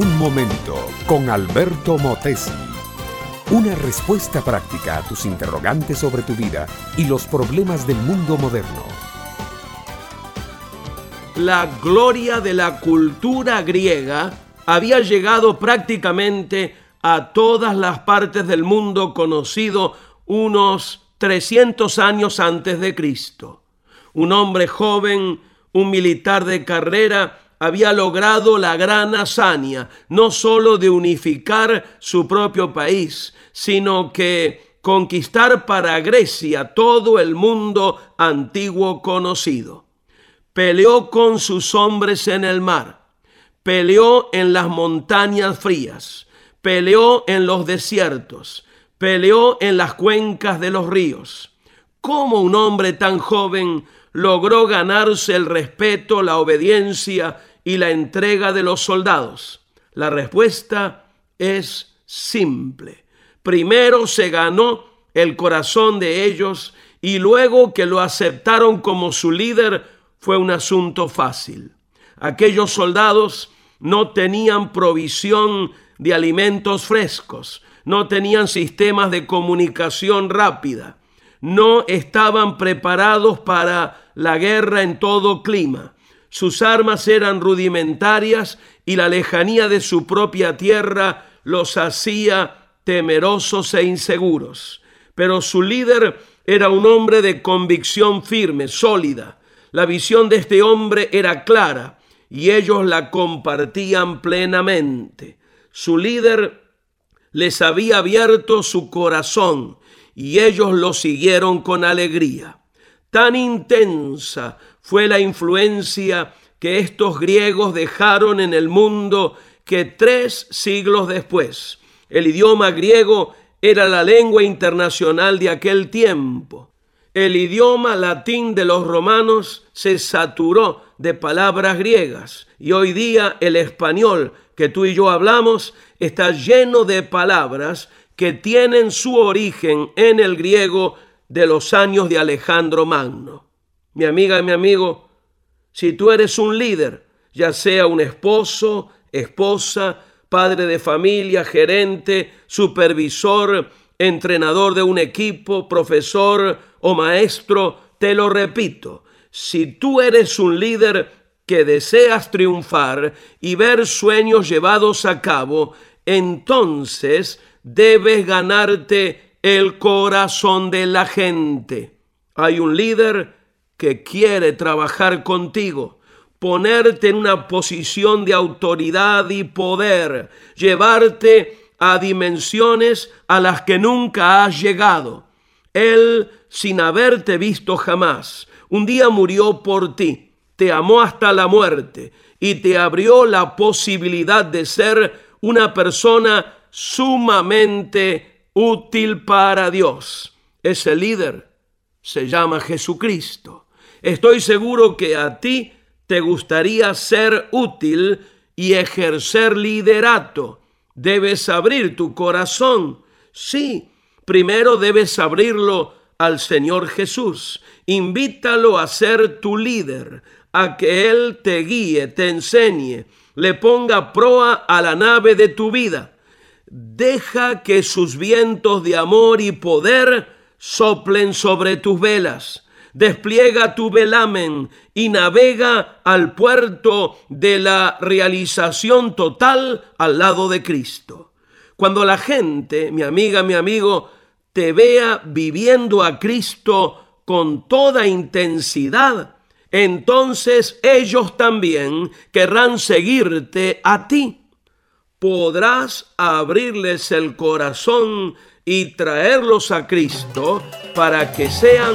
Un momento con Alberto Motesi. Una respuesta práctica a tus interrogantes sobre tu vida y los problemas del mundo moderno. La gloria de la cultura griega había llegado prácticamente a todas las partes del mundo conocido unos 300 años antes de Cristo. Un hombre joven, un militar de carrera, había logrado la gran hazaña, no sólo de unificar su propio país, sino que conquistar para Grecia todo el mundo antiguo conocido. Peleó con sus hombres en el mar, peleó en las montañas frías, peleó en los desiertos, peleó en las cuencas de los ríos. ¿Cómo un hombre tan joven logró ganarse el respeto, la obediencia y la entrega de los soldados? La respuesta es simple. Primero se ganó el corazón de ellos y luego que lo aceptaron como su líder fue un asunto fácil. Aquellos soldados no tenían provisión de alimentos frescos, no tenían sistemas de comunicación rápida, no estaban preparados para la guerra en todo clima sus armas eran rudimentarias y la lejanía de su propia tierra los hacía temerosos e inseguros. Pero su líder era un hombre de convicción firme, sólida. La visión de este hombre era clara y ellos la compartían plenamente. Su líder les había abierto su corazón y ellos lo siguieron con alegría. Tan intensa fue la influencia que estos griegos dejaron en el mundo que tres siglos después el idioma griego era la lengua internacional de aquel tiempo. El idioma latín de los romanos se saturó de palabras griegas y hoy día el español que tú y yo hablamos está lleno de palabras que tienen su origen en el griego de los años de Alejandro Magno mi amiga mi amigo, si tú eres un líder, ya sea un esposo, esposa, padre de familia, gerente, supervisor, entrenador de un equipo, profesor o maestro, te lo repito, si tú eres un líder que deseas triunfar y ver sueños llevados a cabo, entonces debes ganarte el corazón de la gente. Hay un líder que quiere trabajar contigo, ponerte en una posición de autoridad y poder, llevarte a dimensiones a las que nunca has llegado. Él, sin haberte visto jamás, un día murió por ti, te amó hasta la muerte y te abrió la posibilidad de ser una persona sumamente útil para Dios. Ese líder se llama Jesucristo. Estoy seguro que a ti te gustaría ser útil y ejercer liderato. Debes abrir tu corazón. Sí, primero debes abrirlo al Señor Jesús. Invítalo a ser tu líder, a que Él te guíe, te enseñe, le ponga proa a la nave de tu vida. Deja que sus vientos de amor y poder soplen sobre tus velas despliega tu velamen y navega al puerto de la realización total al lado de Cristo. Cuando la gente, mi amiga, mi amigo, te vea viviendo a Cristo con toda intensidad, entonces ellos también querrán seguirte a ti. Podrás abrirles el corazón y traerlos a Cristo para que sean